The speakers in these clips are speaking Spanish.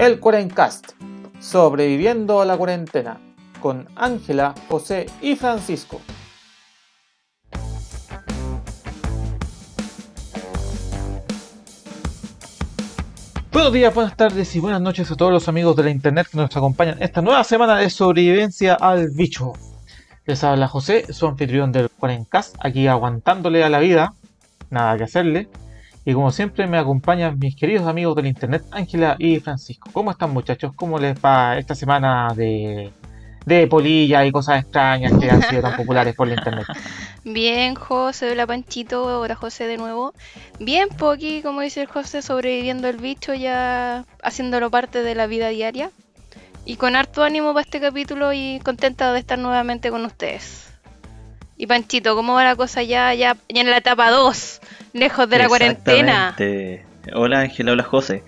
El Cuarencast, sobreviviendo a la cuarentena, con Ángela, José y Francisco. Buenos días, buenas tardes y buenas noches a todos los amigos de la internet que nos acompañan esta nueva semana de sobrevivencia al bicho. Les habla José, su anfitrión del Cuarencast, aquí aguantándole a la vida, nada que hacerle. Y como siempre me acompañan mis queridos amigos del internet, Ángela y Francisco. ¿Cómo están muchachos? ¿Cómo les va esta semana de, de polilla y cosas extrañas que han sido tan populares por la internet? Bien, José, hola Panchito, ahora José de nuevo. Bien, Poki, como dice el José, sobreviviendo el bicho, ya haciéndolo parte de la vida diaria. Y con harto ánimo para este capítulo y contenta de estar nuevamente con ustedes. Y Panchito, ¿cómo va la cosa ya, ya, ya en la etapa 2? Lejos de la cuarentena. Hola Ángela, hola José.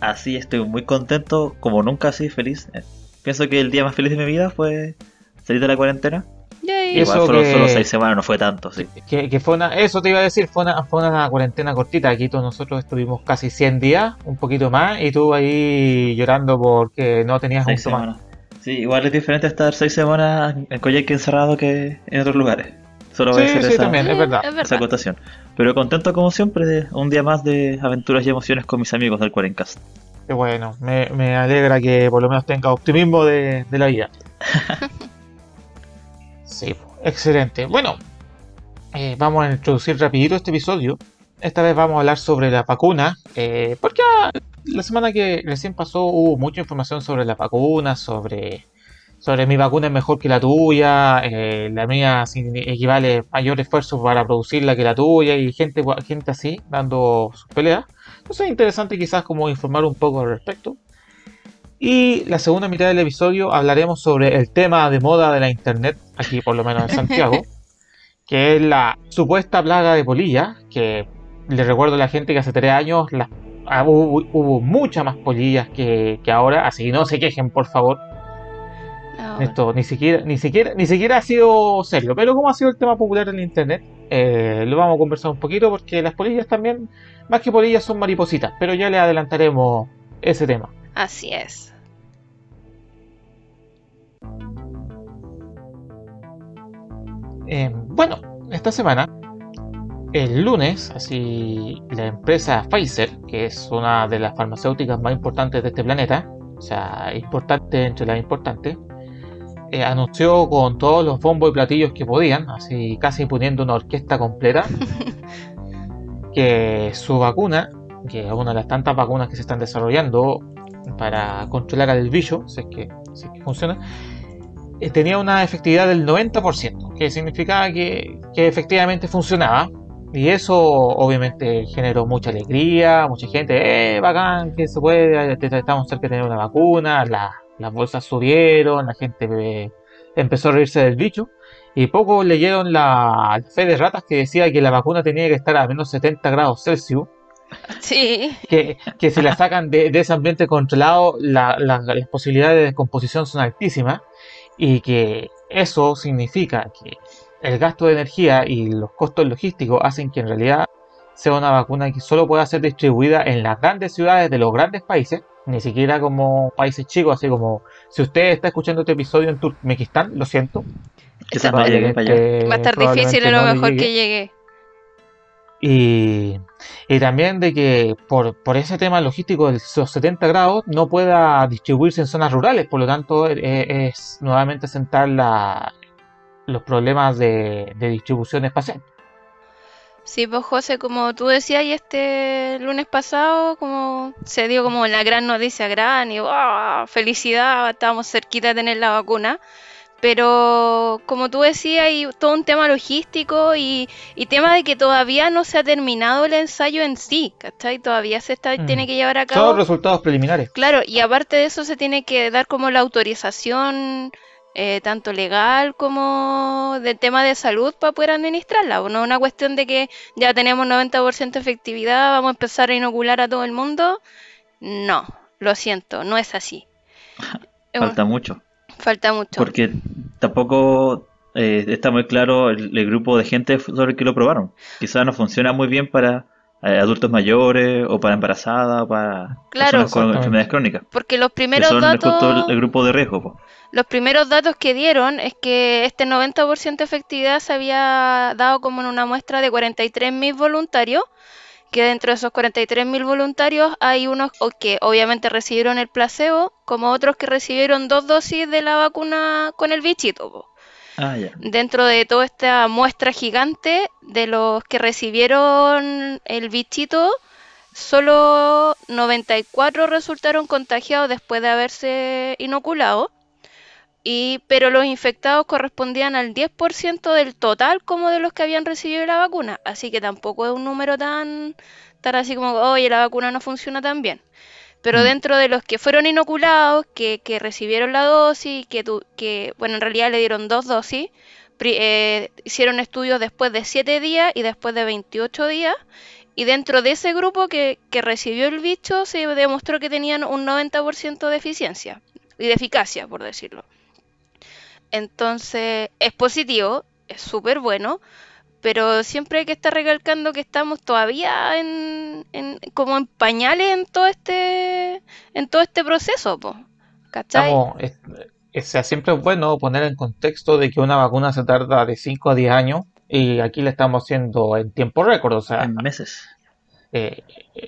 Así estoy muy contento, como nunca así feliz. Eh, Pienso que el día más feliz de mi vida fue salir de la cuarentena. Yay. Igual Eso fueron que- solo seis semanas, no fue tanto, sí. Que, que fue una, eso te iba a decir, fue una, fue una cuarentena cortita. Aquí todos nosotros estuvimos casi 100 días, un poquito más, y tú ahí llorando porque no tenías Seis un más. Sí, igual es diferente estar seis semanas en Coyhaique encerrado que en otros lugares. Solo voy a Sí, hacer sí, esa, también, es verdad. Es esa acotación. Pero contento como siempre de un día más de aventuras y emociones con mis amigos del Cuarencast. Qué bueno, me, me alegra que por lo menos tenga optimismo de, de la vida. sí, excelente. Bueno, eh, vamos a introducir rapidito este episodio. Esta vez vamos a hablar sobre la vacuna, eh, porque la semana que recién pasó hubo mucha información sobre la vacuna, sobre, sobre mi vacuna es mejor que la tuya, eh, la mía equivale mayor esfuerzo para producirla que la tuya y gente, gente así dando sus peleas. Entonces es interesante quizás como informar un poco al respecto. Y la segunda mitad del episodio hablaremos sobre el tema de moda de la internet, aquí por lo menos en Santiago, que es la supuesta plaga de polilla, que le recuerdo a la gente que hace tres años las- ah, hubo, hubo muchas más polillas que, que ahora, así que no se quejen por favor. No, Esto ni siquiera, ni siquiera, ni siquiera ha sido serio, pero como ha sido el tema popular en internet, eh, lo vamos a conversar un poquito porque las polillas también, más que polillas, son maripositas, pero ya le adelantaremos ese tema. Así es. Eh, bueno, esta semana, el lunes, así la empresa Pfizer, que es una de las farmacéuticas más importantes de este planeta, o sea, importante entre las importantes, eh, anunció con todos los bombos y platillos que podían, así casi poniendo una orquesta completa, que su vacuna, que es una de las tantas vacunas que se están desarrollando para controlar al bicho, si es que, si es que funciona, eh, tenía una efectividad del 90%, que significaba que, que efectivamente funcionaba. Y eso obviamente generó mucha alegría, mucha gente, eh, bacán, que se puede, estamos cerca de tener una vacuna, la- las bolsas subieron, la gente eh, empezó a reírse del bicho. Y poco leyeron la, la fe de ratas que decía que la vacuna tenía que estar a menos 70 grados Celsius Sí. que, que si la sacan de, de ese ambiente controlado, la- la- las posibilidades de descomposición son altísimas y que eso significa que el gasto de energía y los costos logísticos hacen que en realidad sea una vacuna que solo pueda ser distribuida en las grandes ciudades de los grandes países, ni siquiera como países chicos, así como si usted está escuchando este episodio en Turkmenistán, lo siento. Quizás no llegue para allá. probablemente- Va a estar difícil a lo no mejor llegue. que llegue. Y, y también de que por, por ese tema logístico de los 70 grados no pueda distribuirse en zonas rurales, por lo tanto eh, es nuevamente sentar la- los problemas de, de distribución espacial. Sí, pues José, como tú decías, y este lunes pasado, como se dio como la gran noticia gran y ¡wow! felicidad, estábamos cerquita de tener la vacuna. Pero como tú decías, hay todo un tema logístico y, y tema de que todavía no se ha terminado el ensayo en sí, ¿cachai? Todavía se está, Mm. tiene que llevar a Son cabo. resultados preliminares. Claro, y aparte de eso se tiene que dar como la autorización eh, tanto legal como de tema de salud para poder administrarla. No es una cuestión de que ya tenemos 90% efectividad, vamos a empezar a inocular a todo el mundo. No, lo siento, no es así. Falta mucho. falta mucho. Porque tampoco eh, está muy claro el, el grupo de gente sobre el que lo probaron. Quizás no funciona muy bien para adultos mayores o para embarazadas o para Claro. personas con enfermedades crónicas. Porque los Que primeros son datos... justo el, el grupo de riesgo. po. Los primeros datos que dieron es que este 90% de efectividad se había dado como en una muestra de 43.000 voluntarios, que dentro de esos 43.000 voluntarios hay unos que obviamente recibieron el placebo, como otros que recibieron dos dosis de la vacuna con el bichito. po. Ah. Dentro de toda esta muestra gigante de los que recibieron el bichito, solo 94 resultaron contagiados después de haberse inoculado. Y, pero los infectados correspondían al 10% del total como de los que habían recibido la vacuna. Así que tampoco es un número tan, tan así como, oye, la vacuna no funciona tan bien. Pero Mm. dentro de los que fueron inoculados, que, que recibieron la dosis, que, tu- que, bueno, en realidad le dieron dos dosis, eh, hicieron estudios después de 7 días y después de 28 días. Y dentro de ese grupo que, que recibió el bicho se demostró que tenían un 90% de eficiencia y de eficacia, por decirlo. Entonces, es positivo, es súper bueno, pero siempre hay que estar recalcando que estamos todavía en, en- como en pañales en todo este, en todo este proceso, po, ¿cachai? Estamos, es- es- sea, siempre es bueno poner en contexto de que una vacuna se tarda de 5 a 10 años y aquí la estamos haciendo en tiempo récord. O sea, En meses. eh,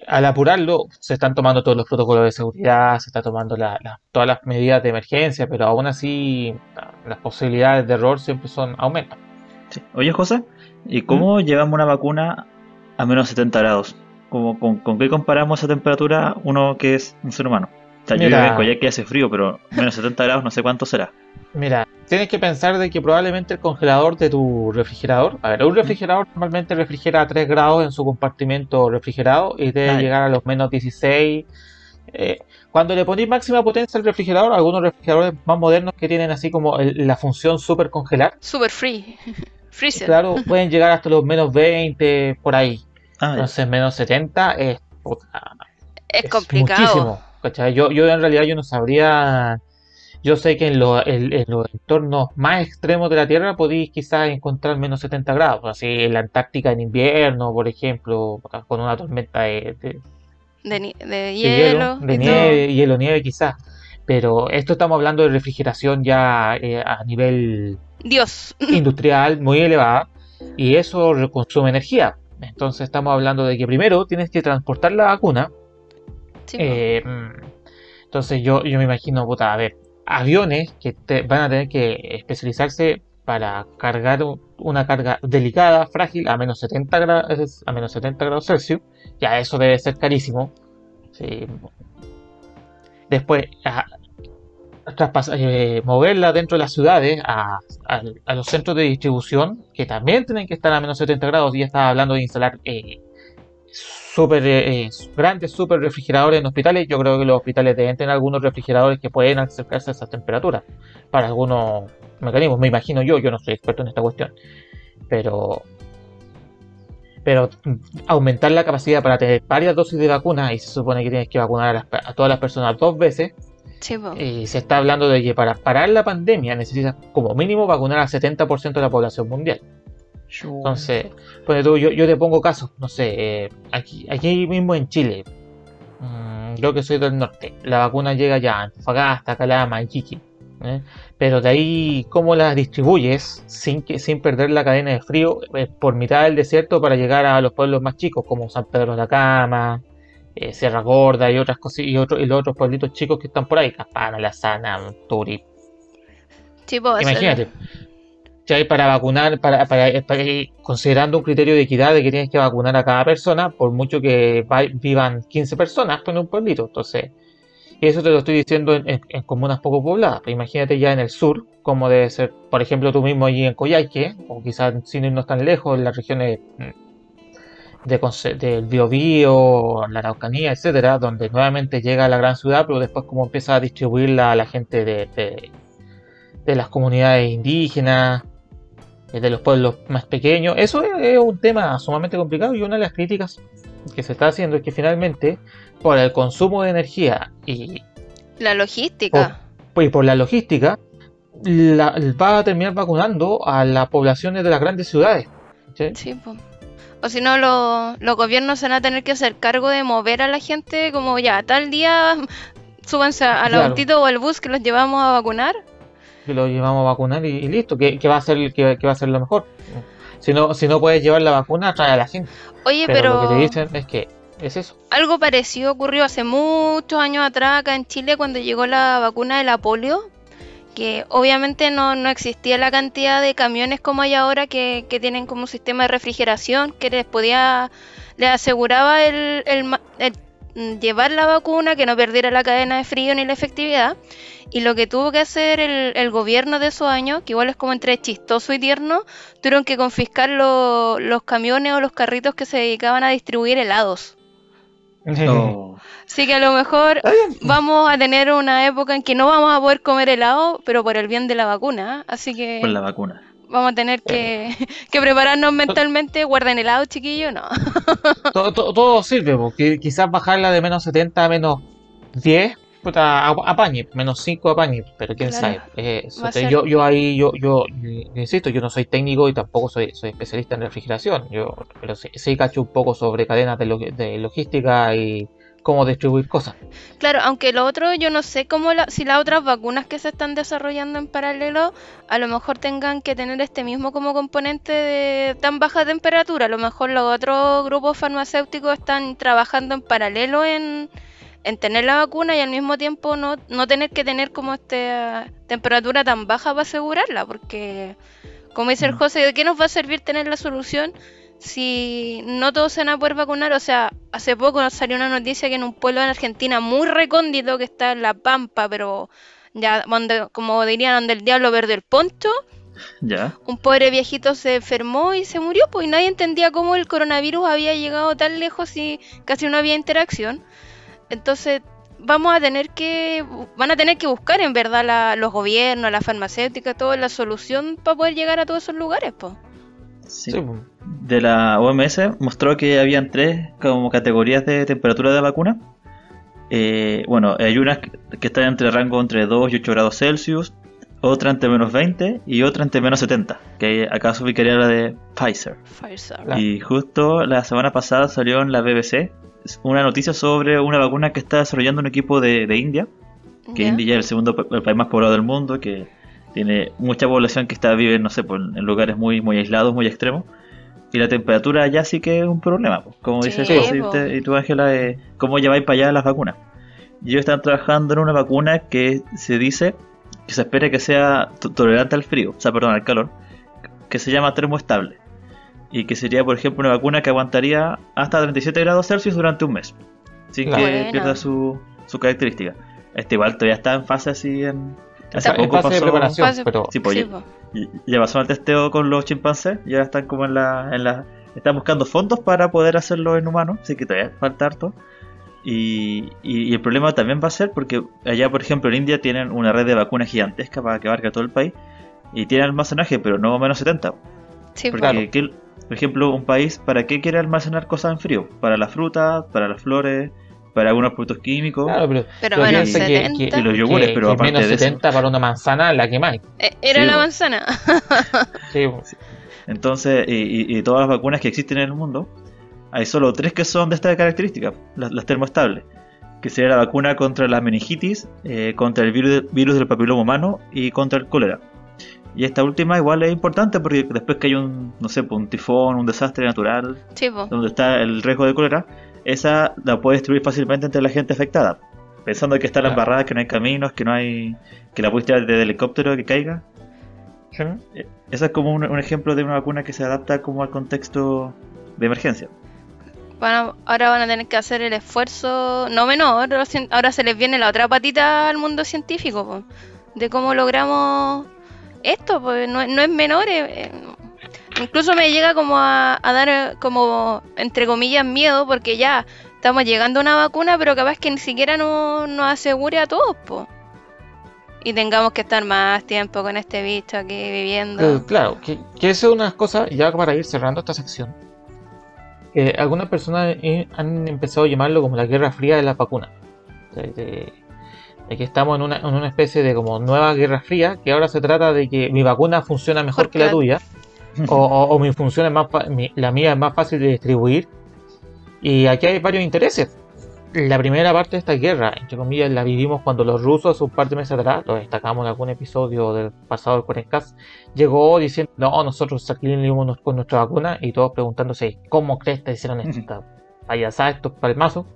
al apurarlo, se están tomando todos los protocolos de seguridad, se está tomando la- la- todas las medidas de emergencia, pero aún así la- las posibilidades de error siempre son aumentan. Sí. Oye, José, ¿y cómo llevamos una vacuna a menos 70 grados? ¿Cómo- con, con qué comparamos esa temperatura uno que es un ser humano? O sea, yo Mira. vivo en Coyhaique y hace frío, pero menos 70 grados no sé cuánto será. Mira, tienes que pensar de que probablemente el congelador de tu refrigerador, a ver, un refrigerador normalmente refrigera a 3 grados en su compartimento refrigerado y debe llegar a los menos 16. Eh, cuando le ponéis máxima potencia al refrigerador, algunos refrigeradores más modernos que tienen así como el- la función super congelar, Super free, freezer. claro, pueden llegar hasta los menos 20 por ahí. Ah. Entonces menos 70 es, puta, es es complicado. muchísimo, ¿cachai? Yo, yo en realidad yo no sabría. Yo sé que en, lo- en- en los entornos más extremos de la Tierra podéis quizás encontrar menos 70 grados, así en la Antártica en invierno, por ejemplo, con una tormenta de, de- De, de de hielo, de y nieve, hielo, nieve quizás. Pero esto estamos hablando de refrigeración ya eh, a nivel. Dios. industrial muy elevada y eso consume energía. Entonces estamos hablando de que primero tienes que transportar la vacuna Sí, eh, mm, entonces yo, yo me imagino, puta, a ver, aviones que te- van a tener que especializarse para cargar una carga delicada, frágil, a menos 70 grados, a menos 70 grados Celsius, ya eso debe ser carísimo. Sí. Después, a- eh, moverla dentro de las ciudades a, los centros de distribución, que también tienen que estar a menos 70 grados, y ya estaba hablando de instalar eh, super eh, eh, grandes super refrigeradores en hospitales. Yo creo que los hospitales deben tener algunos refrigeradores que pueden acercarse a esas temperaturas para algunos mecanismos. Me imagino yo, yo no soy experto en esta cuestión, pero pero mm, aumentar la capacidad para tener varias dosis de vacuna y se supone que tienes que vacunar a, a todas las personas dos veces Sí, y se está hablando de que para parar la pandemia necesitas como mínimo vacunar al 70% de la población mundial. Entonces, ponte tú, yo, yo te pongo casos, no sé, eh, aquí, aquí mismo en Chile, mm, yo que soy del norte, la vacuna llega ya a Antofagasta, Calama, Iquique, ¿eh? pero de ahí, ¿cómo la distribuyes sin, que, sin perder la cadena de frío eh, por mitad del desierto para llegar a los pueblos más chicos, como San Pedro de la Cama, eh, Sierra Gorda y otras cosas, y, otro- y los otros pueblitos chicos que están por ahí, Caspana, La Sana, Turi, Sí, Imagínate. Ya hay para vacunar, para, para- para- considerando un criterio de equidad de que tienes que vacunar a cada persona, por mucho que va- vivan 15 personas pues, en un pueblito. Entonces, y eso te lo estoy diciendo en, en- en comunas poco pobladas. Pero imagínate ya en el sur, como debe ser, por ejemplo, tú mismo allí en Coyhaique, o quizás sin irnos tan lejos, en las regiones mm, de, del Biobío, la Araucanía, etcétera, donde nuevamente llega a la gran ciudad, pero después como empieza a distribuirla a la gente de, de- de las comunidades indígenas, eh, de los pueblos más pequeños. Eso es, un tema sumamente complicado y una de las críticas que se está haciendo es que finalmente por el consumo de energía y, La logística. y por la logística la- va a terminar vacunando a las poblaciones de las grandes ciudades. ¿sí? Sí, po. O si no, lo- los gobiernos se van a tener que hacer cargo de mover a la gente como ya, tal día súbanse al Claro. autito o al bus que los llevamos a vacunar. que lo llevamos a vacunar y, y listo, que, que va a ser que, que va a ser lo mejor. Si no, si no puedes llevar la vacuna, trae a la gente. Oye, Pero, pero, lo que te dicen es que es eso. algo parecido ocurrió hace muchos años atrás acá en Chile cuando llegó la vacuna de la polio, que obviamente no, no existía la cantidad de camiones como hay ahora que, que tienen como un sistema de refrigeración que les podía, les aseguraba el, el el, mm, llevar la vacuna, que no perdiera la cadena de frío ni la efectividad. Y lo que tuvo que hacer el, el gobierno de esos años, que igual es como entre chistoso y tierno, tuvieron que confiscar lo- los camiones o los carritos que se dedicaban a distribuir helados. Así que a lo mejor vamos a tener una época en que no vamos a poder comer helado, pero por el bien de la vacuna. ¿eh? Así que con la vacuna. vamos a tener que, que prepararnos mentalmente. Guarden helado, chiquillo, no. todo, todo, todo sirve, porque quizás bajarla de menos 70 a menos 10, puta, apañe, menos 5 apañe, pero quién Claro. sabe. Eh, ser- yo, yo ahí, yo, yo insisto, yo no soy técnico y tampoco soy, soy especialista en refrigeración, yo, pero sí, sí cacho un poco sobre cadenas de, lo- de logística y cómo distribuir cosas. Claro, aunque lo otro, yo no sé cómo la- si las otras vacunas que se están desarrollando en paralelo, a lo mejor tengan que tener este mismo como componente de tan baja temperatura. A lo mejor los otros grupos farmacéuticos están trabajando en paralelo en, en tener la vacuna y al mismo tiempo no, no tener que tener como esta temperatura tan baja para asegurarla, porque como dice el Mm. José, ¿de qué nos va a servir tener la solución si no todos se van a poder vacunar? O sea, hace poco nos salió una noticia que en un pueblo en Argentina muy recóndito que está en La Pampa, pero ya donde, como dirían, donde el diablo perdió el poncho, Ya. un pobre viejito se enfermó y se murió, pues y nadie entendía cómo el coronavirus había llegado tan lejos y casi no había interacción. Entonces, vamos a tener que, van a tener que buscar en verdad la- los gobiernos, las farmacéuticas, toda la solución para poder llegar a todos esos lugares, pues. Sí. Sí, pues. De la OMS mostró que habían tres como categorías de temperatura de la vacuna. Eh, bueno, hay unas que están entre rango entre 2 y 8 grados Celsius, otra entre menos 20 y otra entre menos 70, que acá se ubicaría la de Pfizer. Pfizer. Y justo la semana pasada salió en la BBC una noticia sobre una vacuna que está desarrollando un equipo de, de India, que. India es el segundo el país más poblado del mundo, que tiene mucha población que está vive, no sé, pues, en lugares muy, muy aislados, muy extremos. Y la temperatura allá sí que es un problema, pues. como dice Sí, y, tú, Ángela, eh, ¿cómo lleváis para allá las vacunas? Y ellos están trabajando en una vacuna que se dice que se espera que sea to- tolerante al frío, o sea, perdón, al calor, que se llama termoestable. Y que sería, por ejemplo, una vacuna que aguantaría hasta 37 grados Celsius durante un mes, sin Claro. que pierda su, su característica. Este igual todavía está en fase así en... Hace Está- En poco fase de pasó... preparación, Fase- pero Sí, pues, Sí, ya- y- Ya pasó el testeo con los chimpancés y ahora están como en la, en la... Están buscando fondos para poder hacerlo en humanos, así que todavía falta harto. Y, y- y el problema también va a ser porque allá, por ejemplo, en India tienen una red de vacunas gigantesca para que abarque todo el país y tienen almacenaje, pero no menos 70. Sí, po. Porque, Claro. ¿qué- por ejemplo, un país, ¿para qué quiere almacenar cosas en frío? Para las frutas, para las flores, para algunos productos químicos. claro, pero, Pero que- 70. que- Y los yogures, que- pero que aparte menos de eso. 70 para una manzana la que más. Eh, Era Sí, la manzana. Sí. Entonces, y, y- y todas las vacunas que existen en el mundo, hay solo tres que son de esta característica, las, las termoestables, que sería la vacuna contra la meningitis, eh, contra el virus, virus del papiloma humano y contra el cólera. Y esta última igual es importante porque después que hay un, no sé, pues, un tifón, un desastre natural, Sí, donde está el riesgo de cólera, esa la puede distribuir fácilmente entre la gente afectada. Pensando que está la embarrada, que no hay caminos, que no hay. que la puedes tirar desde el helicóptero que caiga. Sí. Eh, Ese es como un, un ejemplo de una vacuna que se adapta como al contexto de emergencia. Ahora van a tener que hacer el esfuerzo, no menor, ahora se les viene la otra patita al mundo científico, po, de cómo logramos esto, pues no, no es menor. eh, eh, incluso me llega como a, dar eh, como, entre comillas, miedo, porque ya estamos llegando a una vacuna, pero capaz que ni siquiera no- nos asegure a todos, pues. Y tengamos que estar más tiempo con este bicho aquí viviendo. Claro, que, que eso es una cosa, ya para ir cerrando esta sección. que algunas personas eh, han empezado a llamarlo como la guerra fría de las vacunas. Que estamos en una, en una especie de como nueva guerra fría, que ahora se trata de que mi vacuna funciona mejor Porque que la tuya. o, o- o mi función es más, mi- la mía es más fácil de distribuir. Y aquí hay varios intereses. La primera parte de esta guerra, entre comillas, la vivimos cuando los rusos, un par de meses atrás, lo destacamos en algún episodio del pasado del Cuarencast, llegó diciendo, no, nosotros salimos con nuestra vacuna y todos preguntándose, ¿cómo crees que hicieron esta payasada, estos palmazos?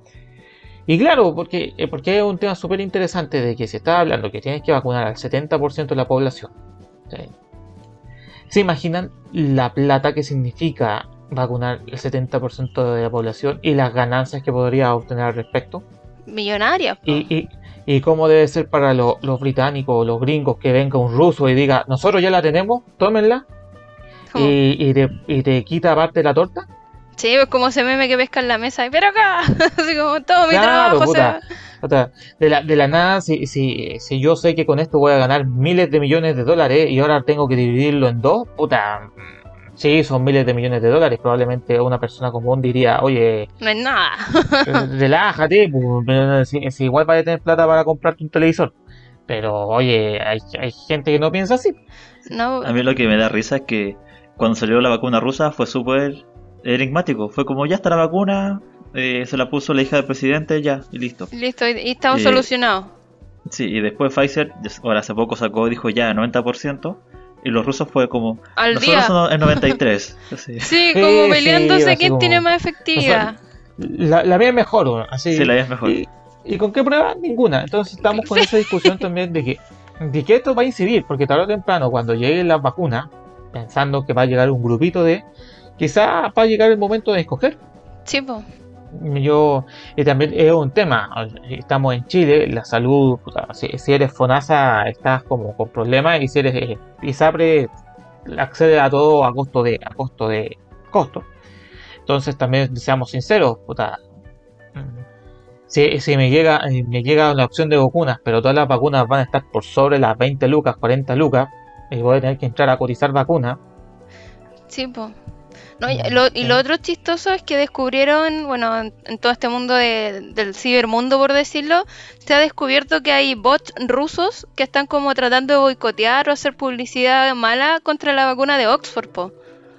Y claro, porque, eh, porque es un tema súper interesante de que se está hablando que tienes que vacunar al 70% de la población. ¿sí? ¿Se imaginan la plata que significa vacunar el 70% de la población y las ganancias que podría obtener al respecto? Millonaria. po. Y, y, y cómo debe ser para lo- los británicos o los gringos que venga un ruso y diga, nosotros ya la tenemos, tómenla, y, y te, y te quita parte de la torta. Sí, pues como ese meme que pesca en la mesa. y, Pero acá, así como todo mi Claro, trabajo se puta. va. Sea, de la, de la nada, si, si, si yo sé que con esto voy a ganar miles de millones de dólares y ahora tengo que dividirlo en dos, puta, mm, sí, son miles de millones de dólares. Probablemente una persona común diría, oye, No es nada. relájate, pues, si, si igual vas a tener plata para comprarte un televisor. Pero, oye, hay, hay gente que no piensa así. No, A mí lo que me da risa es que cuando salió la vacuna rusa fue súper enigmático. Fue como, ya está la vacuna, eh, se la puso la hija del presidente, ya, y listo. listo, y, y estamos Eh, solucionados. Sí, y después Pfizer, ahora hace poco sacó, dijo ya, 90%, y los rusos fue como, Al nosotros día. somos el 93%. Así. Sí, Sí, como sí, peleándose quién como- tiene más efectividad. La, la mía es mejor, bueno, así. Sí, la vida es mejor. ¿Y, y con qué prueba? Ninguna. Entonces estamos con esa discusión también de que, de que esto va a incidir, porque tarde o temprano, cuando lleguen las vacunas, pensando que va a llegar un grupito de, quizá va a llegar el momento de escoger. Sí, po. Yo, y también es un tema, estamos en Chile, la salud, puta, si, si eres FONASA estás como con problemas y si eres eh, ISAPRE accede a todo a costo de, a costo de costo. Entonces también seamos sinceros, puta, mm, si, si me llega, eh, me llega una opción de vacunas, pero todas las vacunas van a estar por sobre las 20 lucas, 40 lucas, y voy a tener que entrar a cotizar vacunas. Sí, po. No, y, lo, y lo otro chistoso es que descubrieron, bueno, en, en todo este mundo de- del cibermundo, por decirlo, se ha descubierto que hay bots rusos que están como tratando de boicotear o hacer publicidad mala contra la vacuna de Oxford, po.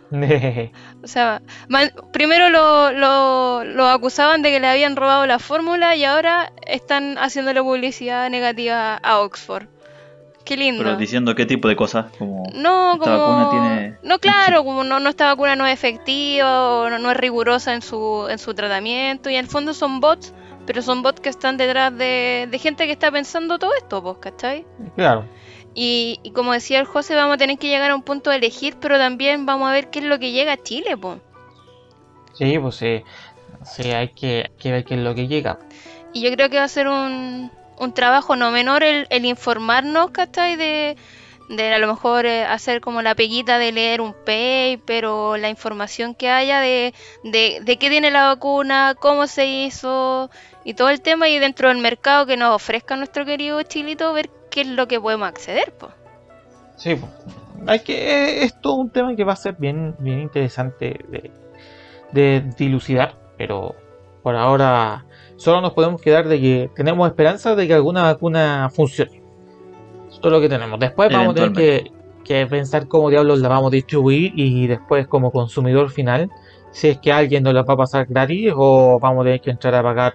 O sea, man- primero lo, lo, lo acusaban de que le habían robado la fórmula y ahora están haciéndole publicidad negativa a Oxford. Qué lindo. Pero diciendo qué tipo de cosas, como... No, Esta como... vacuna tiene- No, claro, como no, no esta vacuna no es efectiva o no, no es rigurosa en su, en su tratamiento y en el fondo son bots, pero son bots que están detrás de, de gente que está pensando todo esto, pues, ¿cachai? claro. Y, y como decía el José, vamos a tener que llegar a un punto de elegir, pero también vamos a ver qué es lo que llega a Chile, pues. Sí, pues sí, sí, hay que, hay que ver qué es lo que llega. Y yo creo que va a ser un, un trabajo no menor el, el informarnos, ¿cachai? De, de a lo mejor eh, hacer como la peguita de leer un paper o la información que haya de, de, de qué tiene la vacuna, cómo se hizo y todo el tema y dentro del mercado que nos ofrezca nuestro querido Chilito ver qué es lo que podemos acceder, pues. Sí, po. hay que es todo un tema que va a ser bien, bien interesante de, de dilucidar, pero por ahora solo nos podemos quedar de que tenemos esperanza de que alguna vacuna funcione. Eso es lo que tenemos. Después vamos a tener que, que pensar cómo diablos la vamos a distribuir y después como consumidor final, si es que alguien nos la va a pasar gratis o vamos a tener que entrar a pagar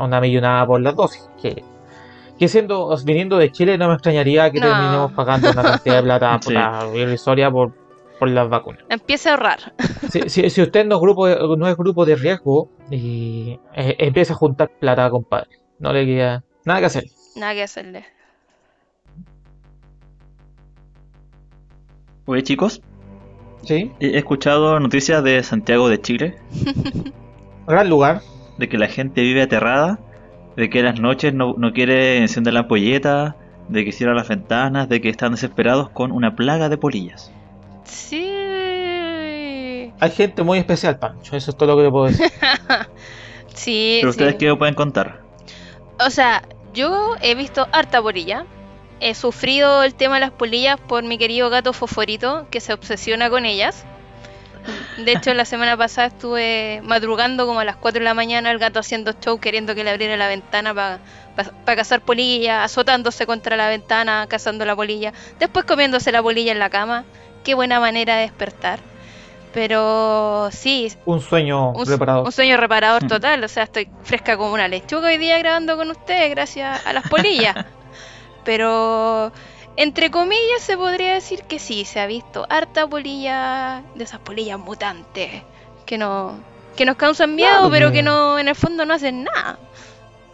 una millonada por las dosis. Que, que siendo, viniendo de Chile no me extrañaría que No. terminemos pagando una cantidad de plata Sí. puta, irrisoria por, por las vacunas. Empieza a ahorrar. Si, si- si usted no es, grupo de, no es grupo de riesgo y eh, empieza a juntar plata, compadre, no le queda nada que hacer. Nada que hacerle. Oye chicos, Sí, he escuchado noticias de Santiago de Chile, gran lugar. de que la gente vive aterrada, de que las noches no, no quiere encender la ampolleta, de que cierra las ventanas, de que están desesperados con una plaga de polillas. Sí. Hay gente muy especial, Pancho, eso es todo lo que le puedo decir. Sí, Pero ustedes sí. qué me pueden contar? O sea, yo he visto harta polilla. He sufrido el tema de las polillas por mi querido gato Fosforito, que se obsesiona con ellas. De hecho, la semana pasada estuve madrugando como a las 4 de la mañana, el gato haciendo show, queriendo que le abriera la ventana para cazar polillas, azotándose contra la ventana, cazando la polilla, después comiéndose la polilla en la cama. Qué buena manera de despertar. Pero sí, Un sueño un, reparador. un sueño reparador Mm. total. O sea, estoy fresca como una lechuga hoy día grabando con ustedes gracias a las polillas. Pero entre comillas se podría decir que sí, se ha visto harta polilla de esas polillas mutantes que no que nos causan miedo, Claro, pero que- que no en el fondo no hacen nada.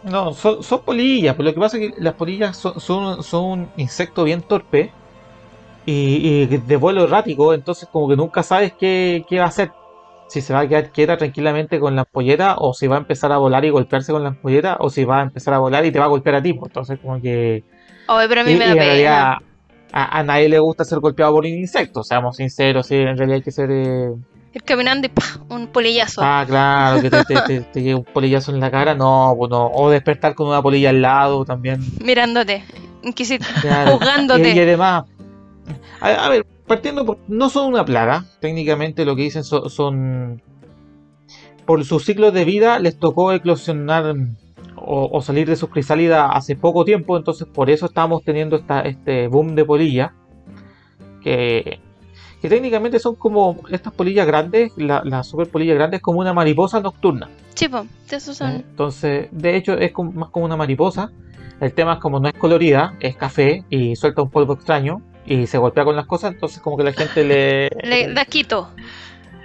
No, son, son polillas, pero lo que pasa es que las polillas son, son, son un insecto bien torpe y, y de vuelo errático, entonces como que nunca sabes qué, qué va a hacer. Si se va a quedar quieta tranquilamente con la ampolleta o si va a empezar a volar y golpearse con la ampolleta o si va a empezar a volar y te va a golpear a ti. pues. Entonces como que... Oye, pero a mí y- me da en pena. a, a nadie le gusta ser golpeado por un insecto, seamos sinceros, sí, en realidad hay que ser... eh, Ir caminando y ¡pah! un polillazo. Ah, claro, que te, te, te- te llegue un polillazo en la cara, no, pues no. O despertar con una polilla al lado también. Mirándote, inquisit- Claro. juzgándote. Y, y además, a, a ver, partiendo por, no son una plaga, técnicamente lo que dicen son, son- por sus ciclos de vida les tocó eclosionar o, o salir de sus crisálidas hace poco tiempo, entonces por eso estamos teniendo esta, este boom de polilla, que, que técnicamente son como estas polillas grandes, la, la super polilla grande es como una mariposa nocturna. Sí, po, esos son. Entonces, de hecho, es como- más como una mariposa. El tema es como no es colorida, es café y suelta un polvo extraño y se golpea con las cosas, entonces como que la gente le... Le da quito.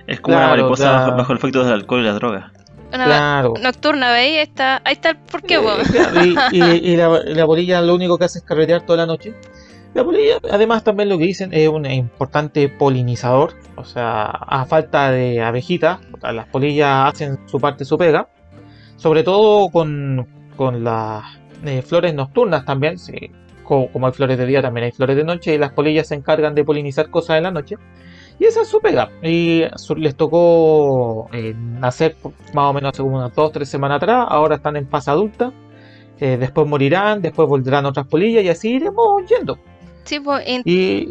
Es como una mariposa bajo, el efecto del alcohol y la droga. Una Claro. nocturna, ¿veis? Ahí está, ahí está el porqué, Eh, po. claro, y, y- y la, la polilla lo único que hace es carretear toda la noche. La polilla, además, también lo que dicen es un importante polinizador. O sea, a falta de abejitas, las polillas hacen su parte, su pega. Sobre todo con, con las eh, flores nocturnas también. sí, co- como hay flores de día, también hay flores de noche. Y las polillas se encargan de polinizar cosas en la noche. Y esa es su pega. Y su- les tocó eh, nacer más o menos hace como unas 2-3 semanas atrás. Ahora están en fase adulta. Eh, después morirán, después volverán otras polillas y así iremos yendo. Sí, po, en- Y,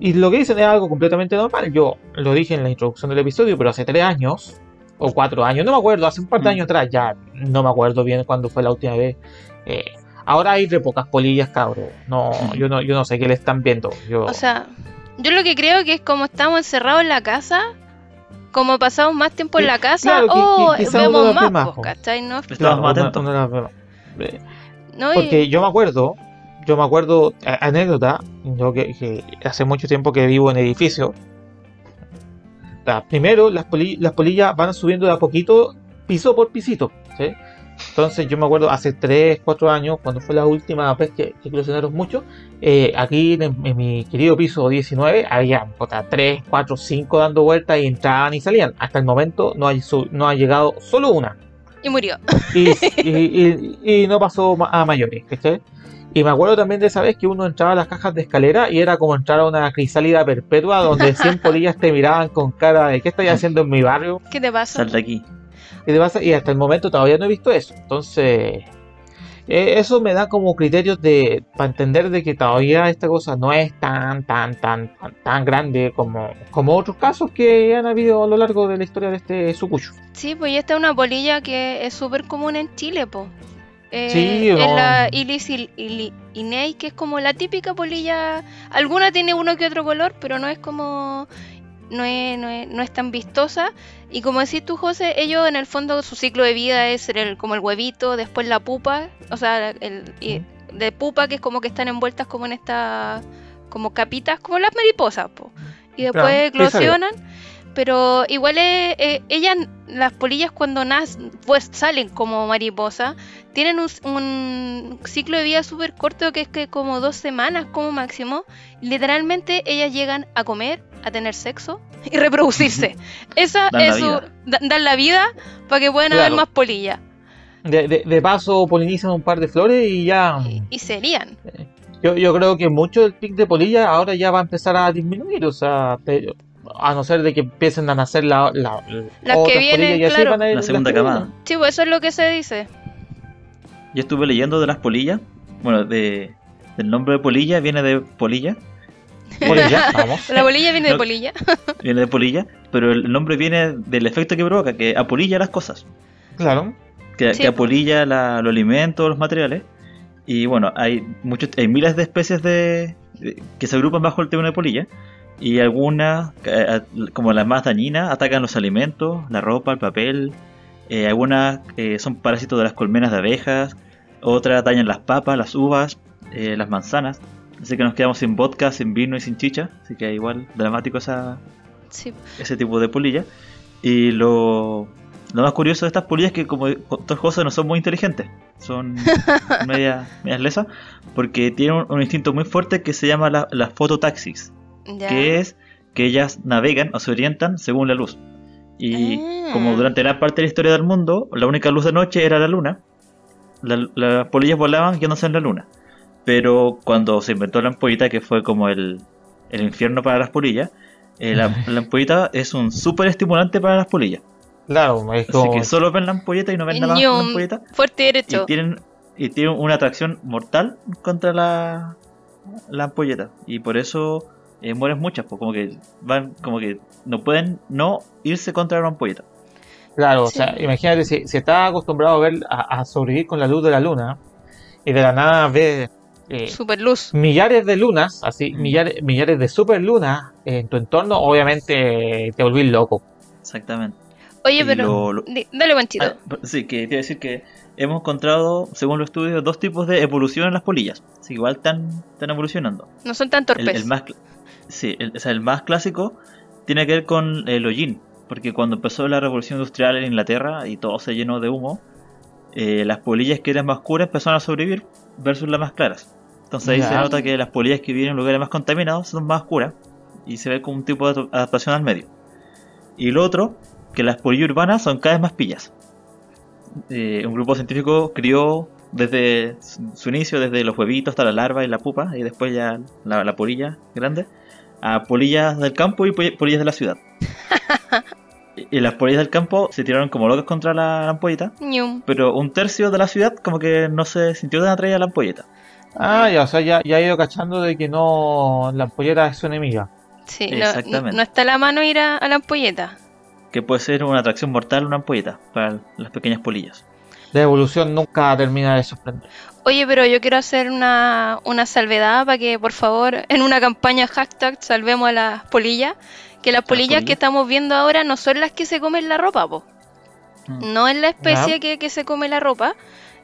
y lo que dicen es algo completamente normal. Yo lo dije en la introducción del episodio, pero hace 3 años o 4 años, no me acuerdo, hace un par de Mm. años atrás, ya no me acuerdo bien cuándo fue la última vez. eh, ahora hay re pocas polillas, cabros. No, yo no, yo no sé qué le están viendo. Yo, O sea, yo lo que creo que es como estamos encerrados en la casa, como pasamos más tiempo en la casa, claro, qui- o qui- quizá uno vemos más, más. ¿cachai? ¿No? Estamos más atentos. Porque yo me acuerdo, yo me acuerdo, anécdota, yo que, que hace mucho tiempo que vivo en edificio. Primero, las, poli- las polillas van subiendo de a poquito, piso por pisito. ¿sí? Entonces yo me acuerdo hace 3, 4 años, cuando fue la última vez que, que eclosionaron mucho, eh, aquí en, en mi querido piso 19 había 3, 4, 5 dando vueltas y entraban y salían. Hasta el momento no, hay no ha llegado solo una y murió. y, y- y- y no pasó a mayores, ¿cachai? Y me acuerdo también de esa vez que uno entraba a las cajas de escalera y era como entrar a una crisálida perpetua donde 100 polillas te miraban con cara de ¿qué estáis haciendo en mi barrio? ¿Qué te pasa? Sal de aquí. Y hasta el momento todavía no he visto eso. Entonces, eh, eso me da como criterios de para entender de que todavía esta cosa no es tan, tan, tan, tan, tan grande como, como otros casos que han habido a lo largo de la historia de este sucucho. Sí, pues esta es una polilla que es súper común en Chile, po. Eh, Sí, no. la Ilis il- inei, que es como la típica polilla. Alguna tiene uno que otro color, pero no es como. No es, no es, no es tan vistosa. Y como decís tú, José, ellos en el fondo su ciclo de vida es el, como el huevito, después la pupa, o sea, el, y- de pupa que es como que están envueltas como en esta. como capitas, como las mariposas, po. Y después Claro, sí, eclosionan. Pero igual es, eh, ellas, las polillas cuando nacen, pues salen como mariposa, tienen un, un ciclo de vida súper corto que es que como dos semanas como máximo. Literalmente ellas llegan a comer, a tener sexo y reproducirse. Esa Dan la es su... da- Dan la vida para que puedan haber más polillas. De, de- de paso polinizan un par de flores y ya... Y, y serían. Yo, yo creo que mucho del pic de polilla ahora ya va a empezar a disminuir, o sea, te- a no ser de que empiecen a nacer la, la, Las otras que vienen, polillas claro. van a ir La segunda camada. Sí, pues eso es lo que se dice. Yo estuve leyendo de las polillas. Bueno, de, del nombre de polilla viene de polilla. Polilla, vamos. La polilla viene de polilla. Viene de polilla. Pero el nombre viene del efecto que provoca, que apolilla las cosas. Claro. Que, Sí, que po. apolilla la- los alimentos, los materiales. Y bueno, hay muchos, hay miles de especies de, de- que se agrupan bajo el término de polilla. Y algunas, eh, como las más dañinas, atacan los alimentos, la ropa, el papel. Eh, algunas eh, son parásitos de las colmenas de abejas. Otras dañan las papas, las uvas, eh, las manzanas. Así que nos quedamos sin vodka, sin vino y sin chicha. Así que igual dramático esa, Sí. ese tipo de polilla. Y lo, lo más curioso de estas polillas es que como otras cosas no son muy inteligentes. Son medias, medias lesas. Porque tienen un, un instinto muy fuerte que se llama la, la fototaxis. Ya. Que es que ellas navegan o se orientan según la luz. Y Ah. como durante gran parte de la historia del mundo, la única luz de noche era la luna, la- las polillas volaban yéndose en la luna. Pero cuando se inventó la ampollita, que fue como el, el infierno para las polillas, eh, la, la ampollita es un súper estimulante para las polillas. Claro, es Así como. que solo ven la ampolleta y no ven nada más la Ñum, ampolleta. fuerte y Y derecho. tienen, y tienen una atracción mortal contra la, la ampolleta. Y por eso eh, mueren muchas, pues como que van, como que no pueden no irse contra la ampolleta. Claro, Sí. o sea, imagínate si, si estás acostumbrado a ver a, a sobrevivir con la luz de la luna y de la nada ves eh, Super luz. millares de lunas, así, Mm. millares, millares de superlunas en tu entorno, obviamente te volvís loco. Exactamente. Oye, Y pero. lo- lo- di- Dale, Panchito. Ah, sí, que te iba a decir que hemos encontrado, según los estudios, dos tipos de evolución en las polillas. Así que igual están, están evolucionando. No son tan torpes. el más, sí, el, o sea, el más clásico tiene que ver con el hollín. Porque cuando empezó la revolución industrial en Inglaterra y todo se llenó de humo, eh, las polillas que eran más oscuras empezaron a sobrevivir versus las más claras. Entonces ahí se nota que las polillas que viven en lugares más contaminados son más oscuras y se ve como un tipo de adaptación al medio. Y lo otro, que las polillas urbanas son cada vez más pillas. Eh, un grupo científico crió desde su inicio, desde los huevitos hasta la larva y la pupa, y después ya la, la polilla grande, a polillas del campo y polillas de la ciudad. y, las polillas del campo se tiraron como locas contra la, ampolleta, pero un tercio de la ciudad como que no se sintió tan atraída a la ampolleta. Ah, ya, o sea, ya, ya he ido cachando de que no, la ampolleta es su enemiga. Sí, no, Exactamente. no está a la mano ir a, a la ampolleta. Que puede ser una atracción mortal una ampolleta para las pequeñas polillas. La evolución nunca termina de sorprender. Oye, pero yo quiero hacer una, una salvedad para que, por favor, en una campaña hashtag salvemos a las polillas. Que las polillas que estamos viendo ahora no son las que se comen la ropa, po. Mm. No es la especie que, que se come la ropa.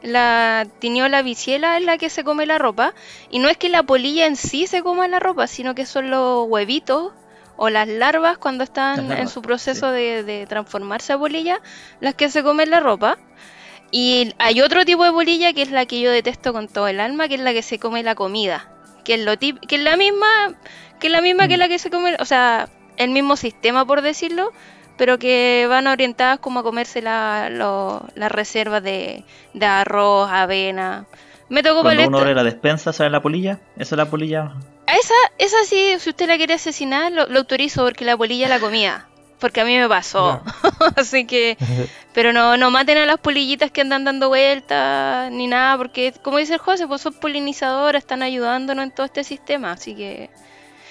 La tiniola viciela es la que se come la ropa. Y no es que la polilla en sí se coma la ropa, sino que son los huevitos o las larvas cuando están en su proceso de, de transformarse a polilla, las que se comen la ropa. Y hay otro tipo de polilla que es la que yo detesto con todo el alma, que es la que se come la comida. Que es lo tip- que es la misma, que es la misma que Mm. la que se come, o sea, el mismo sistema por decirlo, pero que van orientadas como a comerse la- las reservas de, de arroz, avena. Me tocó Cuando uno paleta. abre la despensa, ¿sabe la polilla? Esa es la polilla. A esa, esa sí, si usted la quiere asesinar, lo, lo autorizo porque la polilla la comía. Porque a mí me pasó. Así que, pero no, no maten a las polillitas que andan dando vueltas ni nada, porque como dice el José, pues son polinizadoras, están ayudándonos en todo este sistema. Así que,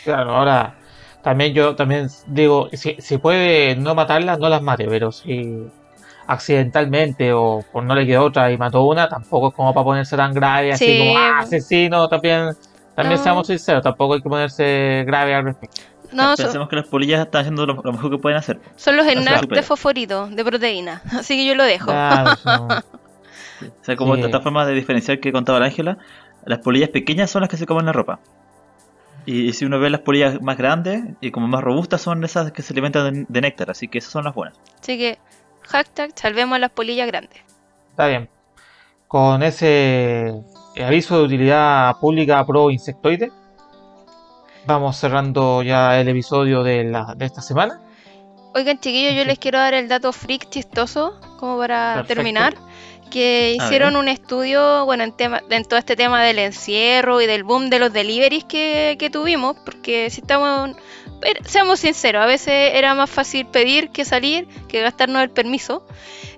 Claro, ahora también yo también digo, si, si puede no matarlas, no las mate, pero si accidentalmente o por no le quedó otra y mató una, tampoco es como para ponerse tan grave, así Sí, como ah, pues. asesino, también, también No. seamos sinceros, tampoco hay que ponerse grave al respecto. No, son, Pensemos que las polillas están haciendo lo, lo mejor que pueden hacer. son los snacks de fosforito, de proteína. Así que yo lo dejo. Claro, son- O sea, como Sí. esta forma de diferenciar que contaba la Ángela, las polillas pequeñas son las que se comen la ropa. Y, y si uno ve las polillas más grandes y como más robustas son esas que se alimentan de, de néctar, así que esas son las buenas. Así que, hashtag, salvemos a las polillas grandes. Está bien. Con ese aviso de utilidad pública pro insectoide, vamos cerrando ya el episodio de, la, de esta semana. Oigan, chiquillos, yo les quiero dar el dato freak chistoso, como para Perfecto. terminar. Que hicieron un estudio, bueno, en, tema, en todo este tema del encierro y del boom de los deliveries que, que tuvimos, porque si estamos, pero seamos sinceros, a veces era más fácil pedir que salir, que gastarnos el permiso.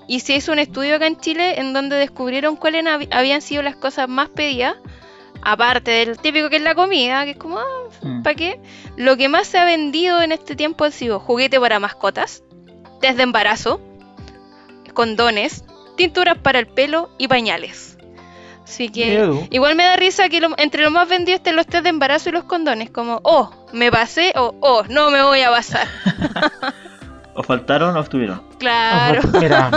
Y se hizo un estudio acá en Chile en donde descubrieron cuáles hab- habían sido las cosas más pedidas, aparte del típico que es la comida, que es como, ah, Mm. ¿Para qué? Lo que más se ha vendido en este tiempo han sido juguete para mascotas, test de embarazo, condones, tinturas para el pelo y pañales. Así que igual me da risa que lo- entre lo más vendido estén los test de embarazo y los condones. Como, oh, me pasé o oh, no me voy a pasar. ¿O faltaron o estuvieron? Claro. Mira,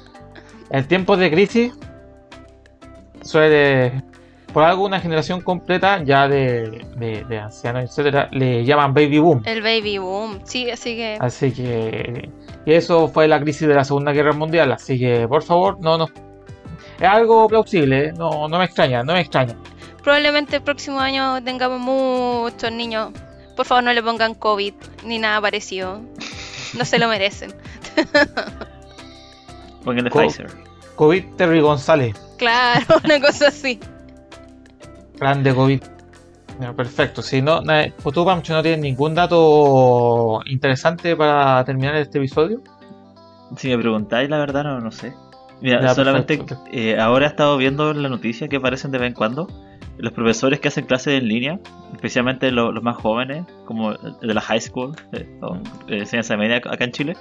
en tiempos de crisis suele, por algo una generación completa ya de, de- de ancianos, etcétera, le llaman baby boom. El baby boom. Sí, así que Así que y eso fue la crisis de la Segunda Guerra Mundial. Así que por favor, no no es algo plausible, ¿eh? no, no me extraña, no me extraña. probablemente el próximo año tengamos muchos niños. Por favor, no le pongan COVID ni nada parecido. No se lo merecen. Pónganle Co- Pfizer. COVID Terry González, Claro, una cosa así. Grande COVID. Perfecto. Si no, tú, Pancho, no tienes ningún dato interesante para terminar este episodio. Si me preguntáis, la verdad no, no sé. Mira, Ya, solamente eh, ahora he estado viendo la noticia que aparecen de vez en cuando. Los profesores que hacen clases en línea, especialmente lo- los más jóvenes, como de la high school, eh, o eh, enseñanza media acá en Chile,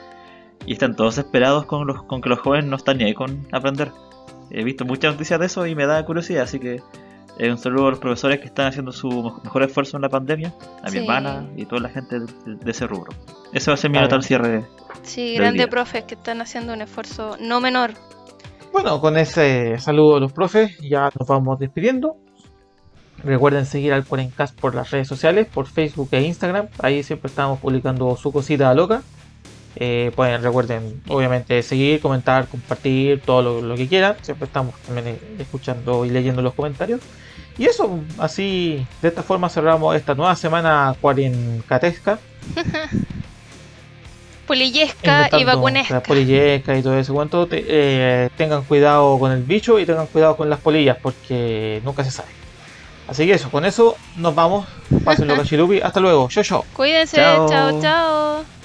y están todos desesperados con, los, con que los jóvenes no están ni ahí con aprender. He visto muchas noticias de eso y me da curiosidad, así que eh, un saludo a los profesores que están haciendo su mej- mejor esfuerzo en la pandemia, a Sí. mi hermana y toda la gente de, de ese rubro. Ese va a ser mi Ah, nota al cierre. Sí, grandes profes que están haciendo un esfuerzo no menor. Bueno, con ese saludo a los profes, ya nos vamos despidiendo. Recuerden seguir al Cuarencast por las redes sociales, por Facebook e Instagram. Ahí siempre estamos publicando su cosita loca. Eh, pueden, recuerden, obviamente, seguir, comentar, compartir, todo lo, lo que quieran. Siempre estamos también eh, escuchando y leyendo los comentarios. Y eso, así, de esta forma cerramos esta nueva semana cuarencatesca. Polillesca y vacunesca. Polillesca y todo ese cuento. Te- eh, tengan cuidado con el bicho y tengan cuidado con las polillas porque nunca se sabe. Así que eso, con eso nos vamos. Pásenlo cachirupi. Hasta luego. Yo, yo. Cuídense, Chao. chao, chao.